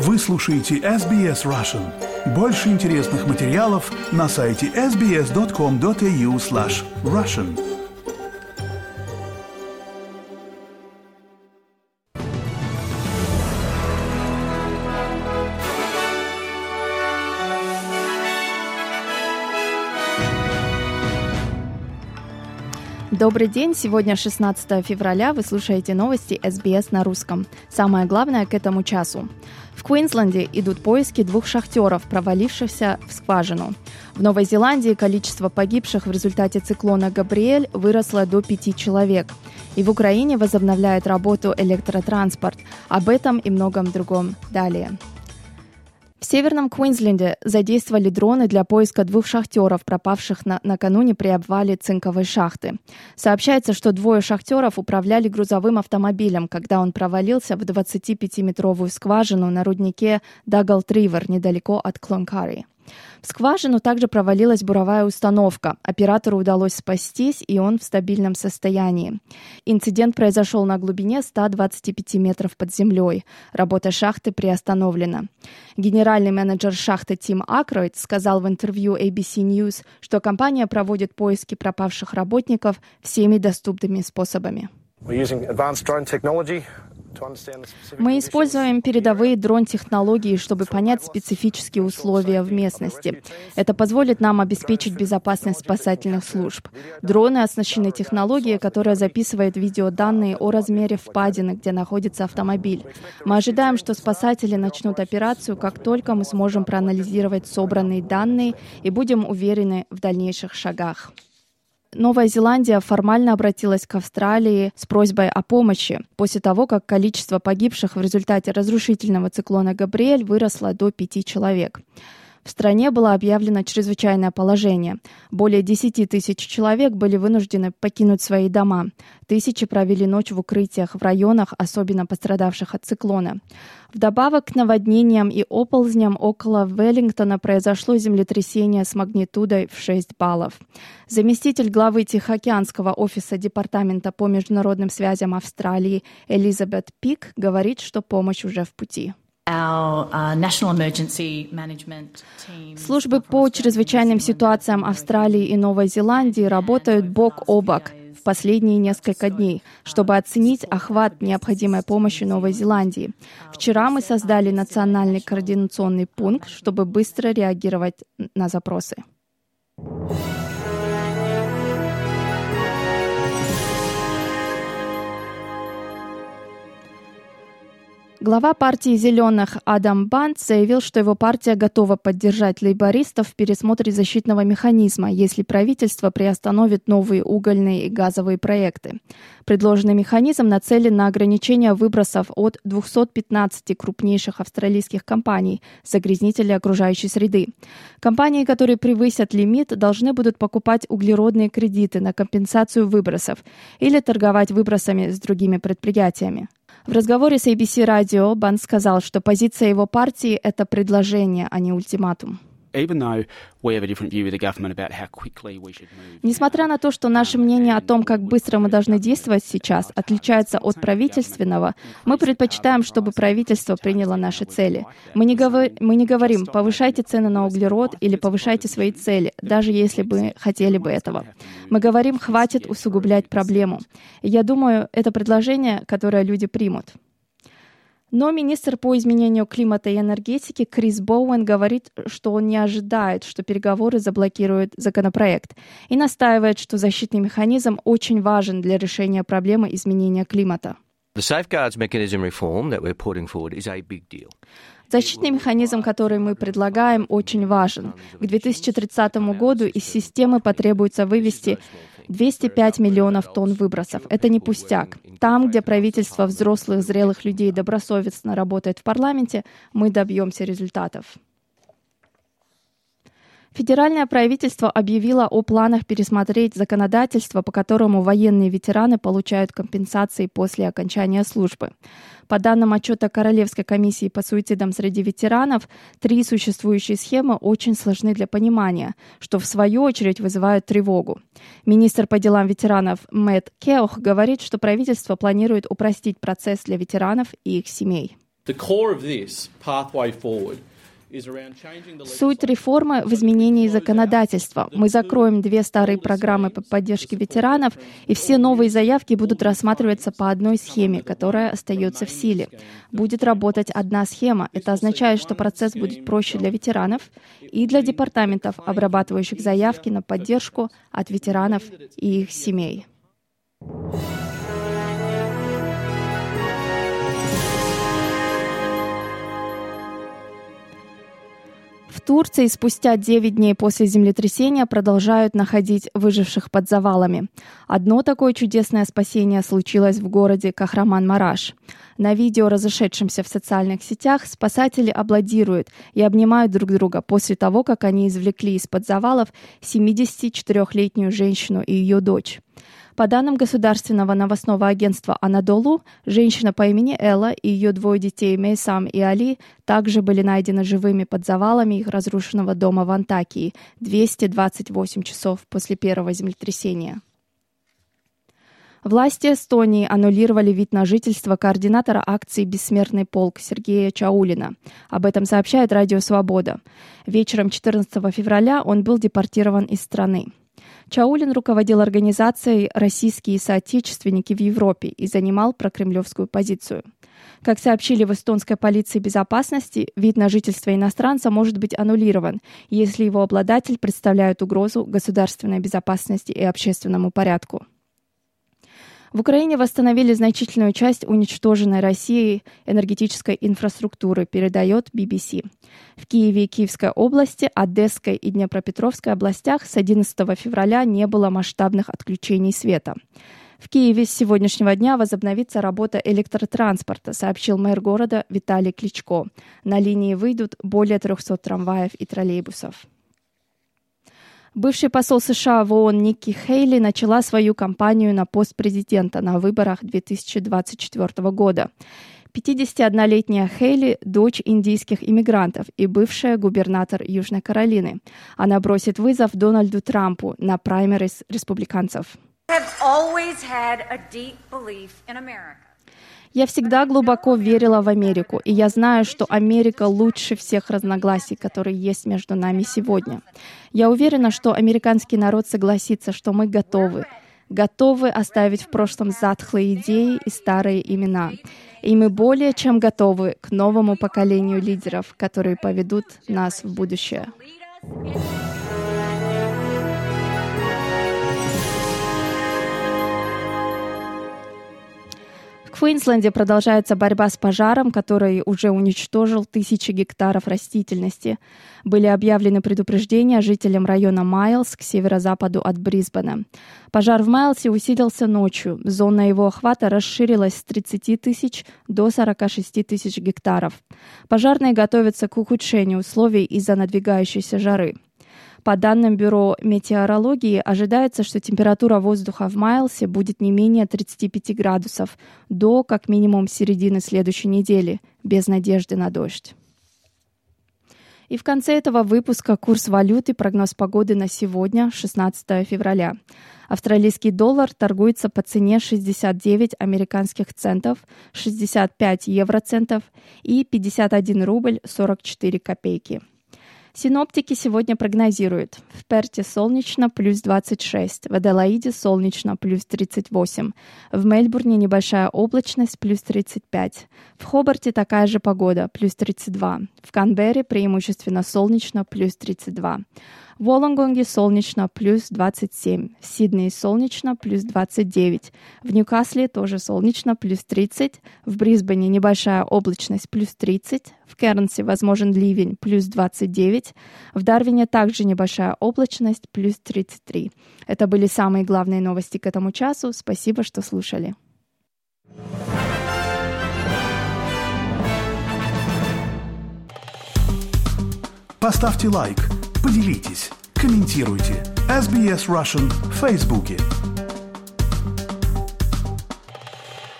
Вы слушаете SBS Russian. Больше интересных материалов на сайте sbs.com.au slash russian. Добрый день, сегодня 16 февраля, вы слушаете новости СБС на русском. Самое главное к этому часу. Квинсленде идут поиски двух шахтеров, провалившихся в скважину. В Новой Зеландии количество погибших в результате циклона Габриэль выросло до пяти человек. И в Украине возобновляет работу электротранспорт. Об этом и многом другом далее. В северном Квинсленде задействовали дроны для поиска двух шахтеров, пропавших на, накануне при обвале цинковой шахты. Сообщается, что двое шахтеров управляли грузовым автомобилем, когда он провалился в 25-метровую скважину на руднике Дагалт-Ривер недалеко от Клонкари. В скважину также провалилась буровая установка. Оператору удалось спастись, и он в стабильном состоянии. Инцидент произошел на глубине 125 метров под землей. Работа шахты приостановлена. Генеральный менеджер шахты Тим Акройд сказал в интервью ABC News, что компания проводит поиски пропавших работников всеми доступными способами. We're using advanced drone technology мы используем передовые дрон-технологии, чтобы понять специфические условия в местности. Это позволит нам обеспечить безопасность спасательных служб. Дроны оснащены технологией, которая записывает видеоданные о размере впадины, где находится автомобиль. Мы ожидаем, что спасатели начнут операцию, как только мы сможем проанализировать собранные данные и будем уверены в дальнейших шагах. Новая Зеландия формально обратилась к Австралии с просьбой о помощи после того, как количество погибших в результате разрушительного циклона Габриэль выросло до пяти человек. В стране было объявлено чрезвычайное положение. Более 10 тысяч человек были вынуждены покинуть свои дома. Тысячи провели ночь в укрытиях в районах, особенно пострадавших от циклона. Вдобавок к наводнениям и оползням около Веллингтона произошло землетрясение с магнитудой в 6 баллов. Заместитель главы Тихоокеанского офиса Департамента по международным связям Австралии Элизабет Пик говорит, что помощь уже в пути. Uh, Службы по чрезвычайным ситуациям Австралии и Новой Зеландии работают бок о бок в последние несколько дней, чтобы оценить охват необходимой помощи Новой Зеландии. Вчера мы создали национальный координационный пункт, чтобы быстро реагировать на запросы. Глава партии «Зеленых» Адам Бант заявил, что его партия готова поддержать лейбористов в пересмотре защитного механизма, если правительство приостановит новые угольные и газовые проекты. Предложенный механизм нацелен на ограничение выбросов от 215 крупнейших австралийских компаний, загрязнителей окружающей среды. Компании, которые превысят лимит, должны будут покупать углеродные кредиты на компенсацию выбросов или торговать выбросами с другими предприятиями. В разговоре с ABC Radio Бан сказал, что позиция его партии – это предложение, а не ультиматум. Несмотря на то, что наше мнение о том, как быстро мы должны действовать сейчас, отличается от правительственного, мы предпочитаем, чтобы правительство приняло наши цели. Мы не, говор... мы не говорим «повышайте цены на углерод» или «повышайте свои цели», даже если бы хотели бы этого. Мы говорим «хватит усугублять проблему». Я думаю, это предложение, которое люди примут. Но министр по изменению климата и энергетики Крис Боуэн говорит, что он не ожидает, что переговоры заблокируют законопроект, и настаивает, что защитный механизм очень важен для решения проблемы изменения климата. Защитный механизм, который мы предлагаем, очень важен. К 2030 году из системы потребуется вывести 205 миллионов тонн выбросов. Это не пустяк. Там, где правительство взрослых, зрелых людей добросовестно работает в парламенте, мы добьемся результатов. Федеральное правительство объявило о планах пересмотреть законодательство, по которому военные ветераны получают компенсации после окончания службы. По данным отчета Королевской комиссии по суицидам среди ветеранов, три существующие схемы очень сложны для понимания, что в свою очередь вызывает тревогу. Министр по делам ветеранов Мэтт Кеох говорит, что правительство планирует упростить процесс для ветеранов и их семей. The core of this Суть реформы в изменении законодательства. Мы закроем две старые программы по поддержке ветеранов, и все новые заявки будут рассматриваться по одной схеме, которая остается в силе. Будет работать одна схема. Это означает, что процесс будет проще для ветеранов и для департаментов, обрабатывающих заявки на поддержку от ветеранов и их семей. Турции спустя 9 дней после землетрясения продолжают находить выживших под завалами. Одно такое чудесное спасение случилось в городе Кахраман-Мараш. На видео, разошедшемся в социальных сетях, спасатели аплодируют и обнимают друг друга после того, как они извлекли из-под завалов 74-летнюю женщину и ее дочь. По данным государственного новостного агентства «Анадолу», женщина по имени Элла и ее двое детей Мейсам и Али также были найдены живыми под завалами их разрушенного дома в Антакии 228 часов после первого землетрясения. Власти Эстонии аннулировали вид на жительство координатора акции «Бессмертный полк» Сергея Чаулина. Об этом сообщает Радио Свобода. Вечером 14 февраля он был депортирован из страны. Чаулин руководил организацией «Российские соотечественники в Европе» и занимал прокремлевскую позицию. Как сообщили в эстонской полиции безопасности, вид на жительство иностранца может быть аннулирован, если его обладатель представляет угрозу государственной безопасности и общественному порядку. В Украине восстановили значительную часть уничтоженной Россией энергетической инфраструктуры, передает BBC. В Киеве и Киевской области, Одесской и Днепропетровской областях с 11 февраля не было масштабных отключений света. В Киеве с сегодняшнего дня возобновится работа электротранспорта, сообщил мэр города Виталий Кличко. На линии выйдут более 300 трамваев и троллейбусов. Бывший посол США в ООН Никки Хейли начала свою кампанию на пост президента на выборах 2024 года. 51-летняя Хейли – дочь индийских иммигрантов и бывшая губернатор Южной Каролины. Она бросит вызов Дональду Трампу на праймерис республиканцев. Я всегда глубоко верила в Америку, и я знаю, что Америка лучше всех разногласий, которые есть между нами сегодня. Я уверена, что американский народ согласится, что мы готовы, готовы оставить в прошлом затхлые идеи и старые имена. И мы более чем готовы к новому поколению лидеров, которые поведут нас в будущее. Квинсленде продолжается борьба с пожаром, который уже уничтожил тысячи гектаров растительности. Были объявлены предупреждения жителям района Майлз к северо-западу от Брисбена. Пожар в Майлсе усилился ночью. Зона его охвата расширилась с 30 тысяч до 46 тысяч гектаров. Пожарные готовятся к ухудшению условий из-за надвигающейся жары. По данным Бюро метеорологии, ожидается, что температура воздуха в Майлсе будет не менее 35 градусов до как минимум середины следующей недели, без надежды на дождь. И в конце этого выпуска курс валюты, прогноз погоды на сегодня, 16 февраля. Австралийский доллар торгуется по цене 69 американских центов, 65 евроцентов и 51 рубль 44 копейки. Синоптики сегодня прогнозируют. В Перте солнечно плюс 26, в Аделаиде солнечно плюс 38, в Мельбурне небольшая облачность плюс 35, в Хобарте такая же погода плюс 32, в Канберре преимущественно солнечно плюс 32. В Волонгонге солнечно плюс 27, в Сиднее солнечно плюс 29, в Ньюкасле тоже солнечно плюс 30, в Брисбене небольшая облачность плюс 30, в Кернсе возможен ливень плюс 29, в Дарвине также небольшая облачность плюс 33. Это были самые главные новости к этому часу. Спасибо, что слушали. Поставьте лайк, поделитесь, комментируйте. SBS Russian в Фейсбуке.